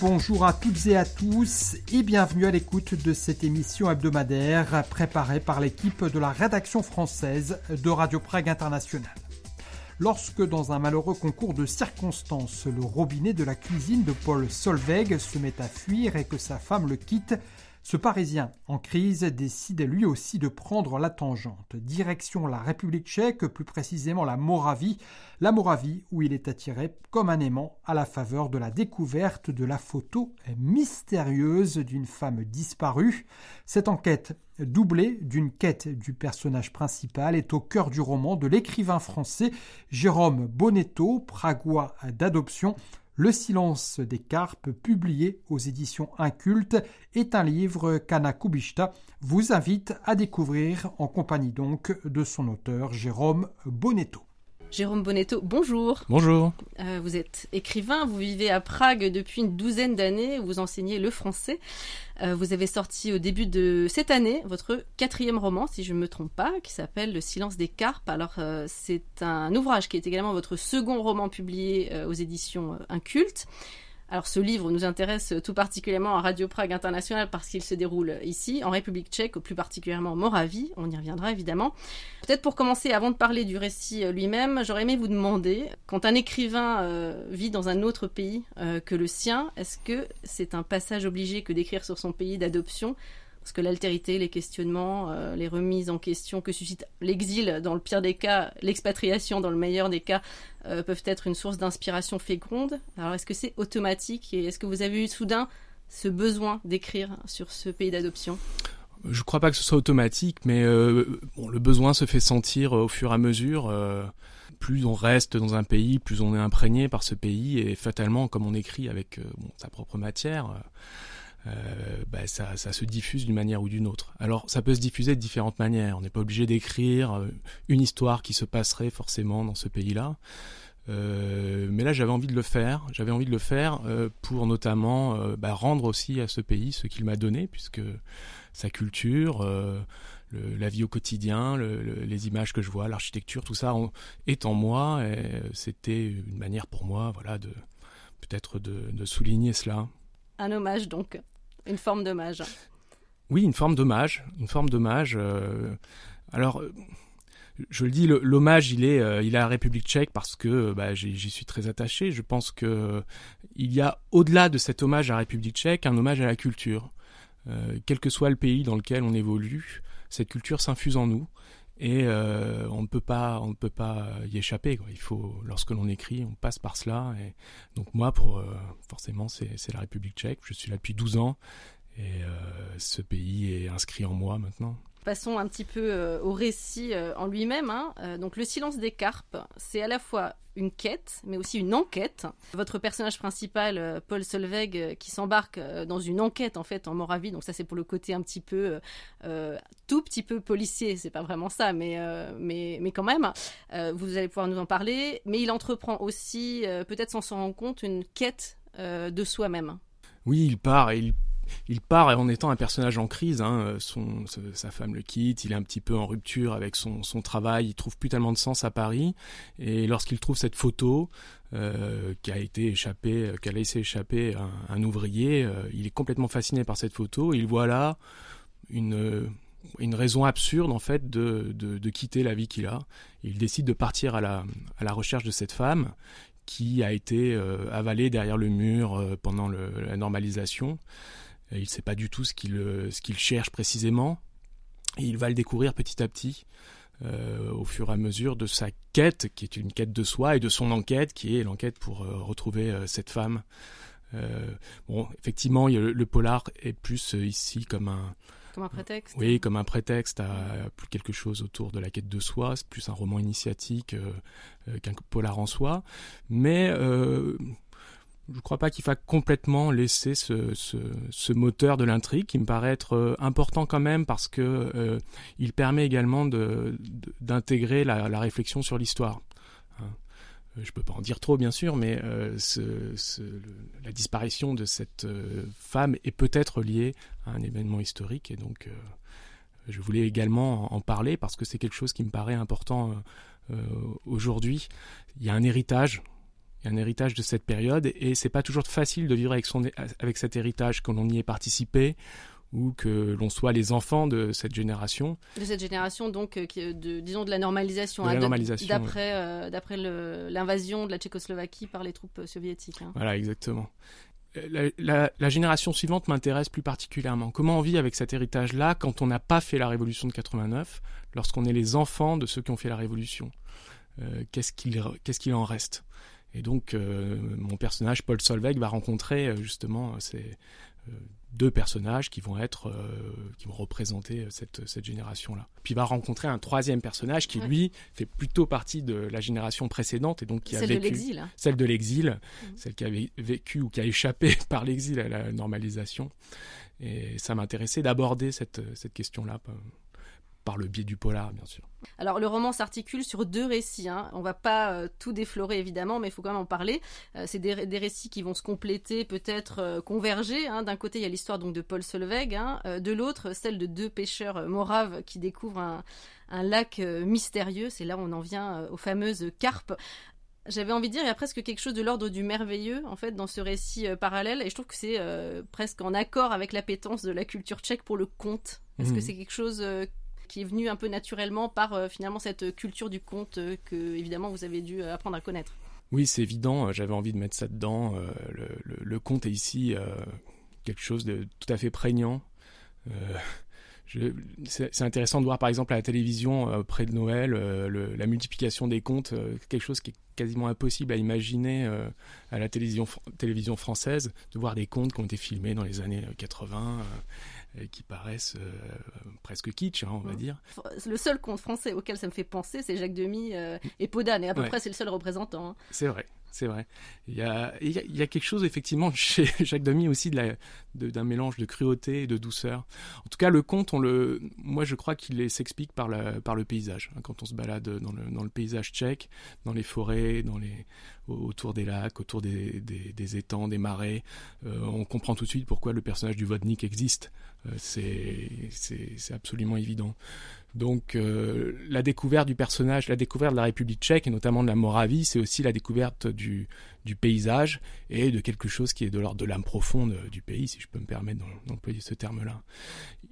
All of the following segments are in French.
Bonjour à toutes et à tous et bienvenue à l'écoute de cette émission hebdomadaire préparée par l'équipe de la rédaction française de Radio Prague International. Lorsque dans un malheureux concours de circonstances, le robinet de la cuisine de Paul Solveig se met à fuir et que sa femme le quitte, ce Parisien en crise décide lui aussi de prendre la tangente. Direction la République tchèque, plus précisément la Moravie. La Moravie où il est attiré comme un aimant à la faveur de la découverte de la photo mystérieuse d'une femme disparue. Cette enquête doublée d'une quête du personnage principal est au cœur du roman de l'écrivain français Jérôme Bonetto, pragois d'adoption. Le silence des carpes, publié aux éditions Incultes, est un livre qu'Anna Kubishta vous invite à découvrir en compagnie donc de son auteur Jérôme Bonetto. Jérôme Bonetto, bonjour. Bonjour. Euh, vous êtes écrivain, vous vivez à Prague depuis une douzaine d'années, vous enseignez le français. Euh, vous avez sorti au début de cette année votre quatrième roman, si je ne me trompe pas, qui s'appelle Le silence des carpes. Alors euh, c'est un ouvrage qui est également votre second roman publié aux éditions Inculte. Alors ce livre nous intéresse tout particulièrement à Radio Prague International parce qu'il se déroule ici, en République tchèque, plus particulièrement en Moravie. On y reviendra évidemment. Peut-être pour commencer, avant de parler du récit lui-même, j'aurais aimé vous demander, quand un écrivain euh, vit dans un autre pays euh, que le sien, est-ce que c'est un passage obligé que d'écrire sur son pays d'adoption parce que l'altérité, les questionnements, euh, les remises en question que suscite l'exil dans le pire des cas, l'expatriation dans le meilleur des cas, euh, peuvent être une source d'inspiration féconde. Alors est-ce que c'est automatique et est-ce que vous avez eu soudain ce besoin d'écrire sur ce pays d'adoption? Je ne crois pas que ce soit automatique, mais euh, le besoin se fait sentir au fur et à mesure. plus on reste dans un pays, plus on est imprégné par ce pays et fatalement, comme on écrit avec sa propre matière bah, ça, ça, se diffuse d'une manière ou d'une autre. Alors ça peut se diffuser de différentes manières. On n'est pas obligé d'écrire euh, une histoire qui se passerait forcément dans ce pays-là. Euh, mais là, j'avais envie de le faire. J'avais envie de le faire euh, pour notamment euh, bah, rendre aussi à ce pays ce qu'il m'a donné, puisque sa culture, la vie au quotidien, le, les images que je vois, l'architecture, tout ça est en moi. C'était une manière pour moi, voilà, de peut-être de souligner cela. Un hommage donc. Une forme d'hommage. Oui, une forme d'hommage, une forme d'hommage. Euh, alors, je le dis, l'hommage, il est, euh, il est à la République tchèque parce que bah, j'y suis très attaché. Je pense que il y a au-delà de cet hommage à la République tchèque, un hommage à la culture. Euh, quel que soit le pays dans lequel on évolue, cette culture s'infuse en nous et euh, on ne peut pas y échapper il faut lorsque l'on écrit on passe par cela. Et donc moi pour euh, forcément c'est la République tchèque. Je suis là depuis 12 ans. Et euh, ce pays est inscrit en moi maintenant Passons un petit peu euh, au récit euh, en lui-même. Hein. Euh, donc, le silence des carpes, c'est à la fois une quête, mais aussi une enquête. Votre personnage principal, Paul Solveig, qui s'embarque dans une enquête en fait en Moravie. Donc ça, c'est pour le côté un petit peu, tout petit peu policier. C'est pas vraiment ça, mais mais mais quand même. vous allez pouvoir nous en parler. Mais il entreprend aussi, peut-être sans s'en rendre compte, une quête de soi-même. Oui, il part et il il part en étant un personnage en crise. Hein. Son, sa femme le quitte, il est un petit peu en rupture avec son, son travail, il trouve plus tellement de sens à Paris. Et lorsqu'il trouve cette photo euh, qui a été échappée, euh, qui laissé échapper un, ouvrier, euh, il est complètement fasciné par cette photo. il voit là une une raison absurde en fait de, de, quitter la vie qu'il a. Il décide de partir à la, à la recherche de cette femme qui a été euh, avalée derrière le mur euh, pendant la normalisation. Il ne sait pas du tout ce qu'il euh, ce qu'il cherche précisément. Et il va le découvrir petit à petit euh, au fur et à mesure de sa quête, qui est une quête de soi, et de son enquête, qui est l'enquête pour euh, retrouver euh, cette femme. Euh, bon, effectivement, le, le, polar est plus ici comme un comme un prétexte. Oui, comme un prétexte à plus quelque chose autour de la quête de soi. C'est plus un roman initiatique qu'un polar en soi, mais je ne crois pas qu'il faille complètement laisser ce, moteur de l'intrigue qui me paraît être euh, important quand même parce que euh, il permet également d'intégrer la, réflexion sur l'histoire. Hein. Euh, je peux pas en dire trop bien sûr, mais la disparition de cette femme est peut-être liée à un événement historique et donc je voulais également en parler parce que c'est quelque chose qui me paraît important aujourd'hui. Il y a un héritage un héritage de cette période, et c'est pas toujours facile de vivre avec, son, avec cet héritage quand on y est participé ou que l'on soit les enfants de cette génération. De cette génération, donc, euh, de, disons, de la normalisation. De la hein, normalisation. D'après euh, l'invasion de la Tchécoslovaquie par les troupes soviétiques. Hein. Voilà, exactement. La, la, génération suivante m'intéresse plus particulièrement. Comment on vit avec cet héritage-là quand on n'a pas fait la révolution de 89, lorsqu'on est les enfants de ceux qui ont fait la révolution? Euh, Qu'est-ce qu'il qu'est-ce qu'il en reste? Et donc, mon personnage, Paul Solveig, va rencontrer justement ces deux personnages qui vont être euh, qui vont représenter cette, cette génération là puis il va rencontrer un troisième personnage qui lui fait plutôt partie de la génération précédente et donc qui celle a vécu de l'exil hein. celle de l'exil mmh. celle qui a vécu ou qui a échappé par l'exil à la normalisation et ça m'intéressait d'aborder cette cette question là par le biais du polar, bien sûr. Alors le roman s'articule sur deux récits. Hein. On va pas euh, tout déflorer évidemment, mais il faut quand même en parler. Euh, c'est des, récits qui vont se compléter, peut-être euh, converger. Hein. D'un côté, il y a l'histoire donc de Paul Solveig, hein. de l'autre, celle de deux pêcheurs moraves qui découvrent un, un lac mystérieux. C'est là où on en vient aux fameuses carpes. J'avais envie de dire, il y a presque quelque chose de l'ordre du merveilleux, en fait, dans ce récit parallèle, et je trouve que c'est presque en accord avec l'appétence de la culture tchèque pour le conte. Est-ce que mmh. c'est quelque chose qui est venu un peu naturellement par euh, finalement cette culture du conte euh, que évidemment vous avez dû euh, apprendre à connaître. Oui, c'est évident. J'avais envie de mettre ça dedans. Le, conte est ici quelque chose de tout à fait prégnant. c'est intéressant de voir par exemple à la télévision près de Noël la multiplication des contes, quelque chose qui est quasiment impossible à imaginer à la télévision, télévision française, de voir des contes qui ont été filmés dans les années 80 qui paraissent euh, presque kitsch, hein, on va dire. Le seul conte français auquel ça me fait penser, c'est Jacques Demy euh, et Podane, et à peu près c'est le seul représentant. Hein. C'est vrai c'est vrai. Il y, a, il y, a, quelque chose effectivement chez Jacques Demy aussi d'un de d'un mélange de cruauté et de douceur. En tout cas, le conte, on le, moi je crois qu'il s'explique par, par le paysage. Hein, quand on se balade dans le, dans le, paysage tchèque, dans les forêts, dans les, autour des lacs, autour des, des, des étangs, des marais, euh, on comprend tout de suite pourquoi le personnage du Vodnik existe. Euh, c'est absolument évident. Donc euh, la découverte du personnage, la découverte de la République tchèque et notamment de la Moravie, c'est aussi la découverte du, paysage et de quelque chose qui est de l'ordre de l'âme profonde du pays, si je peux me permettre d'employer ce terme-là.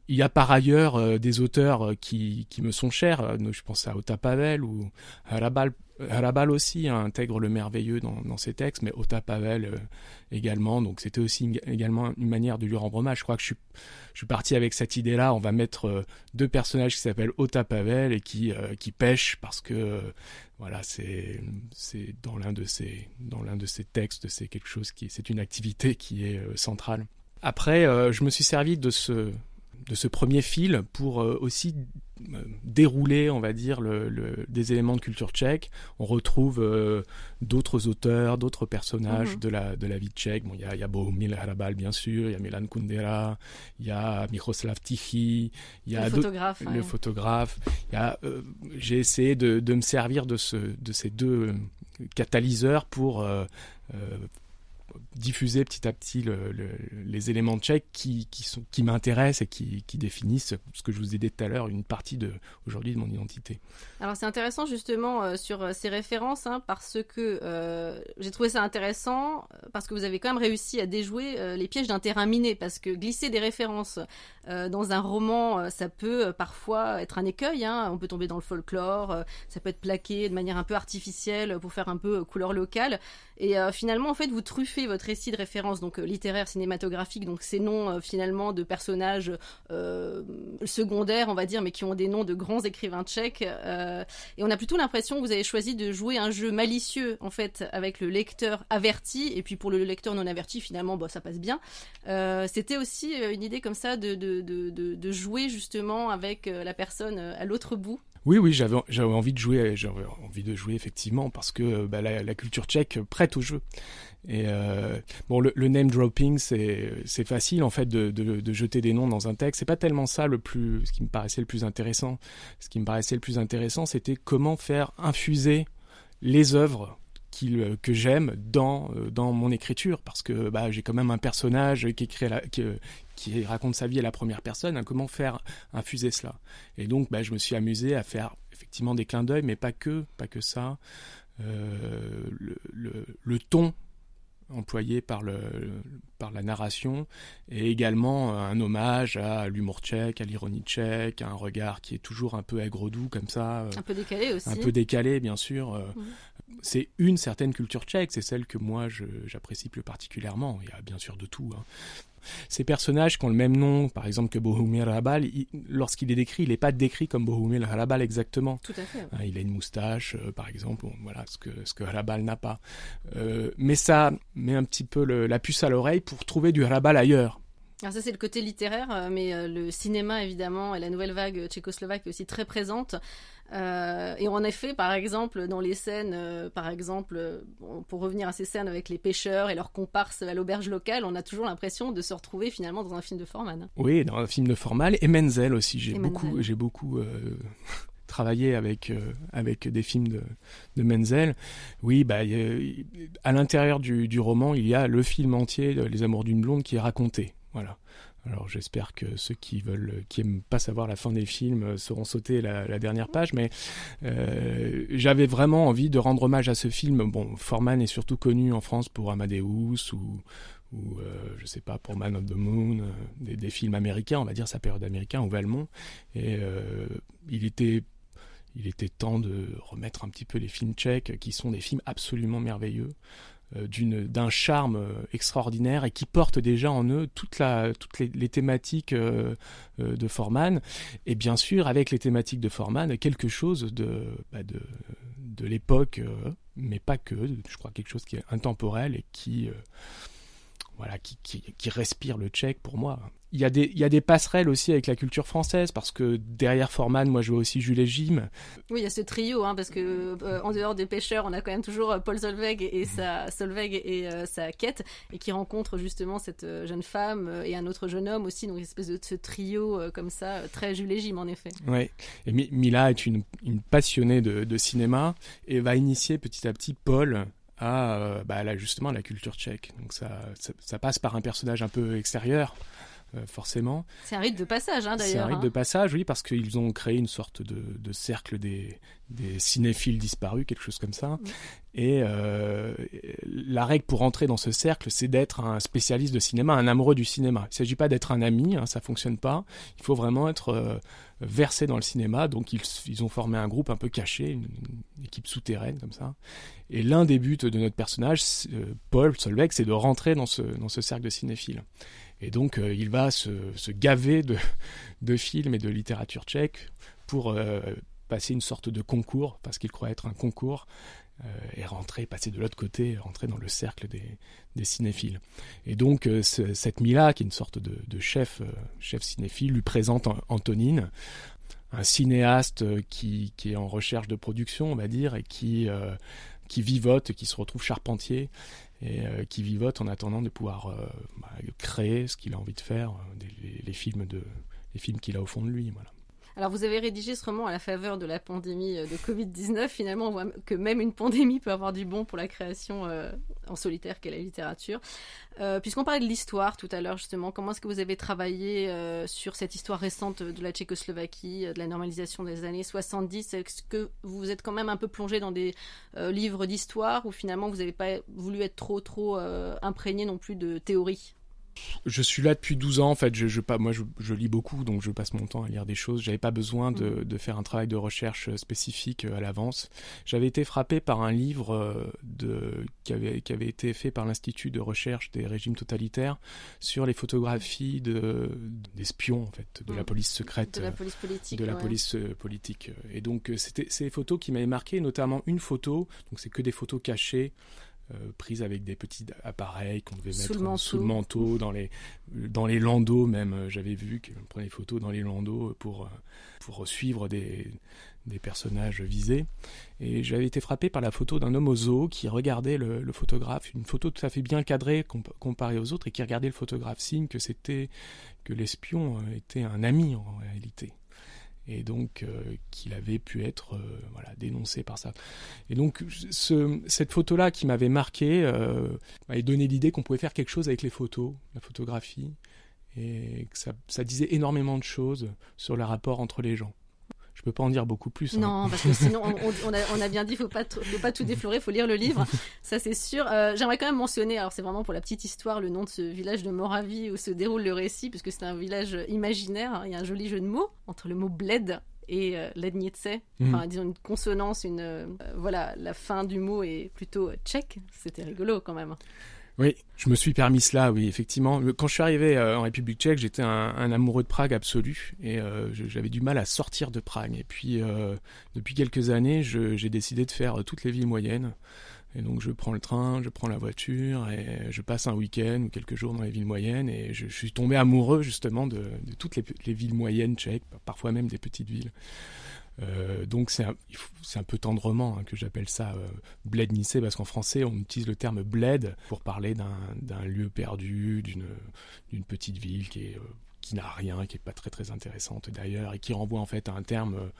Il y a par ailleurs euh, des auteurs euh, qui, me sont chers, je pense à Ota Pavel ou à Rabal Rabal aussi intègre le merveilleux dans, ses textes, mais Ota Pavel euh, également. Donc c'était aussi également une manière de lui rendre hommage. Je crois que je suis, je suis parti avec cette idée-là. On va mettre euh, deux personnages qui s'appellent Ota Pavel et qui, euh, qui pêchent parce que voilà, c'est c'est dans l'un de ces dans l'un de textes, c'est quelque chose qui c'est une activité qui est centrale. Après, je me suis servi de ce de ce premier fil pour aussi euh, dérouler, on va dire, le, des éléments de culture tchèque. On retrouve euh, d'autres auteurs, d'autres personnages mhm. de, la, de la vie tchèque. Bon, il y a, y a Bohumil Harabal, bien sûr, il y a Milan Kundera, il y a Miroslav Tichy, il y a le photographe. Le euh, j'ai essayé de, de, me servir de, ce, de ces deux catalyseurs pour diffuser petit à petit le, les éléments tchèques qui, qui, sont, qui m'intéressent et qui, qui, définissent ce que je vous ai dit tout à l'heure, une partie de aujourd'hui de mon identité. Alors c'est intéressant justement euh, sur euh, ces références hein, parce que euh, j'ai trouvé ça intéressant parce que vous avez quand même réussi à déjouer les pièges d'un terrain miné parce que glisser des références dans un roman ça peut parfois être un écueil, hein, on peut tomber dans le folklore, ça peut être plaqué de manière un peu artificielle pour faire un peu couleur locale et finalement en fait vous truffez votre récit de référence, donc euh, littéraire, cinématographique, donc ces noms euh, finalement de personnages euh, secondaires, on va dire, mais qui ont des noms de grands écrivains tchèques. et on a plutôt l'impression que vous avez choisi de jouer un jeu malicieux, en fait, avec le lecteur averti, et puis pour le lecteur non averti, finalement, bah, ça passe bien. C'était aussi une idée comme ça de, de, de, jouer justement avec la personne à l'autre bout oui, oui, j'avais envie de jouer, j'avais envie de jouer effectivement parce que bah, la, culture tchèque prête au jeu. Et euh, bon, le, name dropping, c'est facile en fait de, de, jeter des noms dans un texte. C'est pas tellement ça le plus, ce qui me paraissait le plus intéressant. Ce qui me paraissait le plus intéressant, c'était comment faire infuser les œuvres que j'aime dans euh, dans mon écriture parce que bah, j'ai quand même un personnage qui écrit la, qui, qui raconte sa vie à la première personne, hein, comment faire infuser cela? Et donc, bah, je me suis amusé à faire effectivement des clins d'œil, mais pas que, pas que ça. le, le, le, ton employé par, le, par la narration, et également un hommage à l'humour tchèque, à l'ironie tchèque, à un regard qui est toujours un peu aigre-doux comme ça. Un peu décalé aussi. Un peu décalé, bien sûr. Mmh. C'est une certaine culture tchèque, c'est celle que moi j'apprécie plus particulièrement. Il y a bien sûr de tout. Hein. Ces personnages qui ont le même nom, par exemple que Bohumil Hrabal, lorsqu'il est décrit, il n'est pas décrit comme Bohumil Hrabal exactement. Tout à fait. Hein, il a une moustache, euh, par exemple, voilà ce que ce que Hrabal n'a pas. Euh, mais ça met un petit peu la puce à l'oreille pour trouver du Hrabal ailleurs. Alors ça c'est le côté littéraire, euh, mais le cinéma évidemment et la nouvelle vague tchécoslovaque est aussi très présente. Euh, et en effet, par exemple, dans les scènes, euh, par exemple, euh, pour revenir à ces scènes avec les pêcheurs et leurs comparses à l'auberge locale, on a toujours l'impression de se retrouver finalement dans un film de Forman. Oui, dans un film de Forman et Menzel aussi. J'ai beaucoup, j'ai beaucoup travaillé avec avec des films de, de Menzel. Oui, bah, à l'intérieur du, du roman, il y a le film entier, Les Amours d'une blonde, qui est raconté. Voilà. Alors j'espère que ceux qui veulent, qui aiment pas savoir la fin des films, euh, sauront sauter la, dernière page. Mais euh, j'avais vraiment envie de rendre hommage à ce film. Bon, Forman est surtout connu en France pour Amadeus ou ou euh, je sais pas pour Man of the Moon, des, films américains, on va dire sa période américaine ou Valmont. Et il était il était temps de remettre un petit peu les films tchèques, qui sont des films absolument merveilleux. Euh, d'un charme euh, extraordinaire et qui portent déjà en eux toute la, toutes les, thématiques euh, de Forman. Et bien sûr avec les thématiques de Forman quelque chose de, bah, de, de l'époque mais pas que. Je crois quelque chose qui est intemporel et qui voilà, qui, qui, qui, respire le tchèque pour moi. Il y, a des, il y a des passerelles aussi avec la culture française, parce que derrière Forman, moi je vois aussi Jules et Jim. Oui, il y a ce trio, hein, parce que euh, en dehors des pêcheurs, on a quand même toujours euh, Paul Solveig et, sa, Solveig et euh, sa quête, et qui rencontre justement cette jeune femme et un autre jeune homme aussi, donc une espèce de ce trio comme ça, très Jules et Jim en effet. Oui, et Mila est une, une passionnée de, de cinéma et va initier petit à petit Paul à euh, bah, justement la culture tchèque. Donc ça, ça, passe par un personnage un peu extérieur. Euh, forcément. C'est un rite de passage, hein, d'ailleurs. C'est un rite hein. de passage, oui, parce qu'ils ont créé une sorte de, de cercle des, des, cinéphiles disparus, quelque chose comme ça. Et euh, la règle pour entrer dans ce cercle, c'est d'être un spécialiste de cinéma, un amoureux du cinéma. Il ne s'agit pas d'être un ami, hein, ça fonctionne pas. Il faut vraiment être versés dans le cinéma, donc ils, ils, ont formé un groupe un peu caché, une, équipe souterraine comme ça. Et l'un des buts de notre personnage, euh, Paul Solveig, c'est de rentrer dans ce, dans ce cercle de cinéphiles. Et donc euh, il va se, gaver de, films et de littérature tchèque pour euh, passer une sorte de concours, parce qu'il croit être un concours, euh, et rentrer, passer de l'autre côté, rentrer dans le cercle des, cinéphiles. Et donc cette Mila, qui est une sorte de, chef, chef cinéphile, lui présente Antonine, un cinéaste qui, qui, est en recherche de production, on va dire, et qui, qui vivote, qui se retrouve charpentier, et qui vivote en attendant de pouvoir bah, créer ce qu'il a envie de faire, les, les, films de les films qu'il a au fond de lui. Voilà. Alors vous avez rédigé ce roman à la faveur de la pandémie euh, de Covid-19. Finalement, on voit que même une pandémie peut avoir du bon pour la création euh, en solitaire qu'est la littérature. Euh, Puisqu'on parlait de l'histoire tout à l'heure, justement, comment est-ce que vous avez travaillé sur cette histoire récente de la Tchécoslovaquie, de la normalisation des années 70 Est-ce que vous êtes quand même un peu plongé dans des livres d'histoire ou finalement vous n'avez pas voulu être trop, trop imprégné non plus de théorie je suis là depuis 12 ans, en fait. Je, je pas, moi, je, je, lis beaucoup, donc je passe mon temps à lire des choses. J'avais pas besoin de, mm. de, faire un travail de recherche euh, spécifique euh, à l'avance. J'avais été frappé par un livre euh, de, qui, avait, qui avait été fait par l'Institut de recherche des régimes totalitaires sur les photographies de, d'espions, en fait, de la mm. police secrète. De la police politique. De la police politique. Et donc, c'était ces photos qui m'avaient marqué, notamment une photo, donc c'est que des photos cachées prises avec des petits appareils qu'on devait mettre sous le manteau, dans les dans les landaux même. Euh, j'avais vu qu'on prenait des photos dans les landaux pour euh, pour suivre des des personnages visés. Et j'avais été frappé par la photo d'un homme au zoo qui regardait le, le, photographe, une photo tout à fait bien cadrée comparée aux autres, et qui regardait le photographe, signe que c'était que l'espion était un ami en réalité et donc euh, qu'il avait pu être euh, voilà dénoncé par ça. Et donc ce, cette photo là qui m'avait marqué euh, m'avait donné l'idée qu'on pouvait faire quelque chose avec les photos, la photographie, et que ça disait énormément de choses sur le rapport entre les gens. Je peux pas en dire beaucoup plus. Hein. Non, parce que sinon, on, a, bien dit, faut pas, faut pas tout déflorer, faut lire le livre. Ça, c'est sûr. Euh, j'aimerais quand même mentionner, alors c'est vraiment pour la petite histoire, le nom de ce village de Moravie où se déroule le récit, puisque c'est un village imaginaire. Il y a un joli jeu de mots entre le mot bled et euh, lednice, mhm. enfin disons une consonance, une euh, voilà, la fin du mot est plutôt tchèque. C'était rigolo quand même. Oui, je me suis permis cela, oui, effectivement. Quand je suis arrivé euh, en République tchèque, j'étais un, amoureux de Prague absolu et euh, j'avais du mal à sortir de Prague. Et puis, euh, depuis quelques années, j'ai décidé de faire toutes les villes moyennes. Et donc, je prends le train, je prends la voiture et je passe un week-end ou quelques jours dans les villes moyennes. Et je, suis tombé amoureux justement de, toutes les villes moyennes tchèques, parfois même des petites villes. Euh, donc c'est un, un, peu tendrement hein, que j'appelle ça euh, bled parce qu'en français on utilise le terme bled pour parler d'un lieu perdu, d'une petite ville qui est euh, qui n'a rien, qui est pas très très intéressante d'ailleurs, et qui renvoie en fait à un terme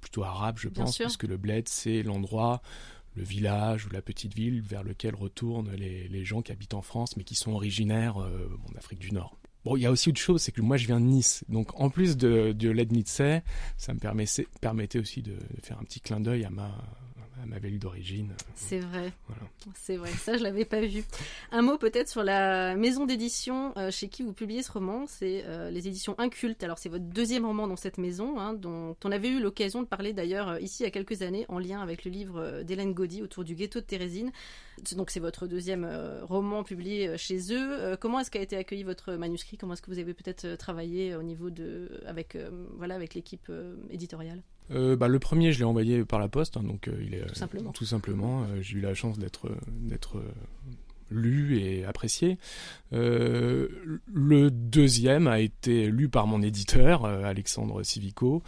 plutôt arabe, je pense, puisque le bled c'est l'endroit, le village ou la petite ville vers lequel retournent les, les, gens qui habitent en France, mais qui sont originaires en Afrique du Nord. Bon, il y a aussi autre chose, c'est que moi je viens de Nice. Donc en plus de, de ça me permettait, permettait aussi de, faire un petit clin d'œil à ma, à ma ville d'origine. C'est vrai. C'est vrai. Ça, je l'avais pas vu. Un mot peut-être sur la maison d'édition euh, chez qui vous publiez ce roman. C'est euh, les éditions Incultes. Alors, c'est votre deuxième roman dans cette maison, hein, dont on avait eu l'occasion de parler d'ailleurs euh, ici il y a quelques années en lien avec le livre d'Hélène Gaudy autour du ghetto de Thérésine. Donc, c'est votre deuxième roman publié chez eux. comment est-ce qu'a été accueilli votre manuscrit? Comment est-ce que vous avez peut-être travaillé au niveau de, avec, voilà, avec l'équipe éditoriale? Euh, bah, le premier, je l'ai envoyé par la poste, hein, donc euh, il est tout simplement. Tout simplement euh, j'ai eu la chance d'être d'être lu et apprécié. le deuxième a été lu par mon éditeur, Alexandre Civico,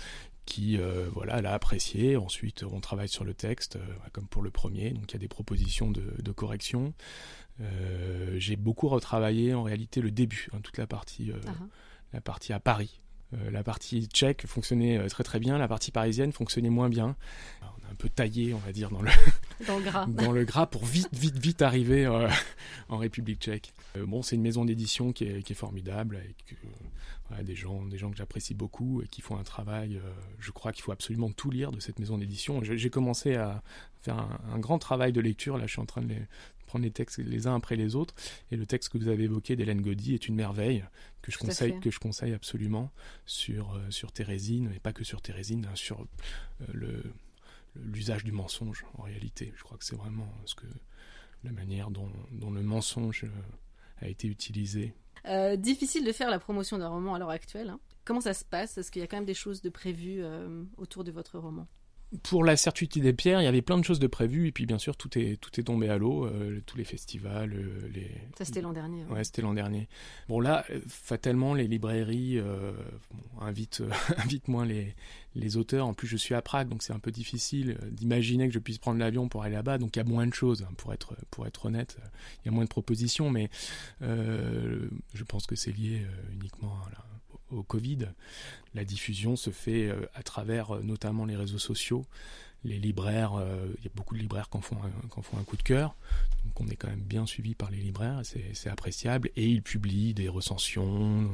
qui voilà l'a apprécié. Ensuite, on travaille sur le texte, comme pour le premier, donc il y a des propositions de, de correction. j'ai beaucoup retravaillé en réalité le début, hein, toute la partie, la partie à Paris. Euh, la partie tchèque fonctionnait euh, très très bien, la partie parisienne fonctionnait moins bien. On a un peu taillé, on va dire, dans le, dans le gras. dans le gras pour vite, vite, vite arriver euh, en République tchèque. bon, c'est une maison d'édition qui est, qui est, formidable, avec des, gens, des gens que j'apprécie beaucoup et qui font un travail. je crois qu'il faut absolument tout lire de cette maison d'édition. J'ai commencé à faire un, un, grand travail de lecture. Là, je suis en train de les, prendre les textes les uns après les autres. Et le texte que vous avez évoqué d'Hélène Gaudy est une merveille que je conseille, que je conseille absolument sur, euh, sur Thérésine, et pas que sur Thérésine, hein, sur euh, le l'usage du mensonge en réalité. Je crois que c'est vraiment ce que la manière dont, dont le mensonge euh, a été utilisé. Difficile de faire la promotion d'un roman à l'heure actuelle. Hein. Comment ça se passe? Est-ce qu'il y a quand même des choses de prévues autour de votre roman? Pour la Certitude des Pierres, il y avait plein de choses de prévues et puis bien sûr tout est tout est tombé à l'eau, euh, tous les festivals, euh, les. Ça c'était l'an dernier. Ouais, c'était l'an dernier. Bon là, euh, fatalement les librairies invitent invitent moins les les auteurs. En plus, je suis à Prague, donc c'est un peu difficile d'imaginer que je puisse prendre l'avion pour aller là-bas. Donc il y a moins de choses, hein, pour être pour être honnête. Il y a moins de propositions, mais je pense que c'est lié uniquement à la au Covid. La diffusion se fait euh, à travers euh, notamment les réseaux sociaux. Les libraires, euh, il y a beaucoup de libraires qui en font un, font un coup de cœur. Donc on est quand même bien suivi par les libraires, c'est appréciable. Et ils publient des recensions,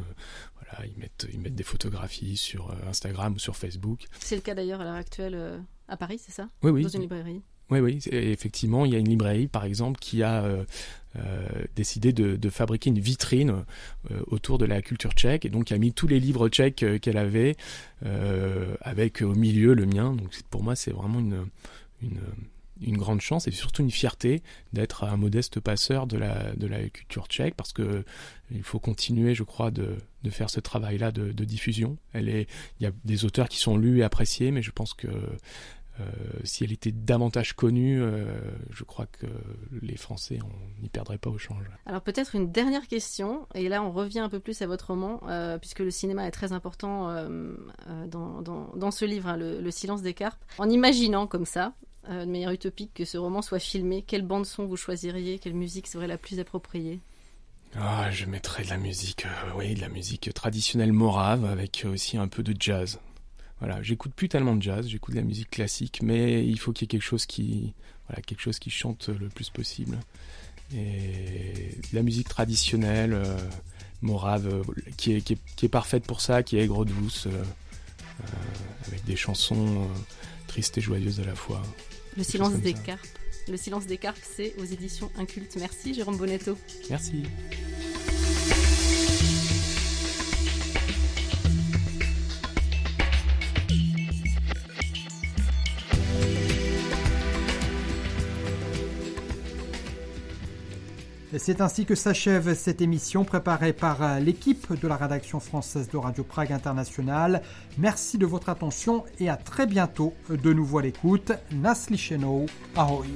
voilà, ils mettent, ils mettent des photographies sur Instagram ou sur Facebook. C'est le cas d'ailleurs à l'heure actuelle à Paris, c'est ça? Oui, oui. Dans une librairie oui, oui, effectivement, il y a une librairie, par exemple, qui a euh, décidé de, fabriquer une vitrine euh, autour de la culture tchèque, et donc a mis tous les livres tchèques qu'elle avait, avec au milieu le mien. Donc pour moi, c'est vraiment une, une, grande chance et surtout une fierté d'être un modeste passeur de la, de la culture tchèque, parce que il faut continuer, je crois, de, de faire ce travail-là de, de, diffusion. Elle est, il y a des auteurs qui sont lus et appréciés, mais je pense que euh, si elle était davantage connue, euh, je crois que les Français n'y perdraient pas au change. Alors peut-être une dernière question, et là on revient un peu plus à votre roman, euh, puisque le cinéma est très important dans, dans, ce livre, hein, le, Silence des carpes. En imaginant comme ça, de manière utopique, que ce roman soit filmé, quelle bande son vous choisiriez, quelle musique serait la plus appropriée? Ah, je mettrais de la musique, oui, de la musique traditionnelle morave avec aussi un peu de jazz. Voilà, j'écoute plus tellement de jazz, j'écoute de la musique classique, mais il faut qu'il y ait quelque chose qui, voilà, quelque chose qui chante le plus possible. Et la musique traditionnelle, euh, morave, euh, qui, est, qui, est, parfaite pour ça, qui est aigre douce, euh, avec des chansons tristes et joyeuses à la fois. Le silence des carpes. Le silence des carpes, c'est aux éditions Incultes. Merci Jérôme Bonetto. Merci. C'est ainsi que s'achève cette émission préparée par euh, l'équipe de la rédaction française de Radio Prague International. Merci de votre attention et à très bientôt de nouveau à l'écoute. Nasli Ahoy.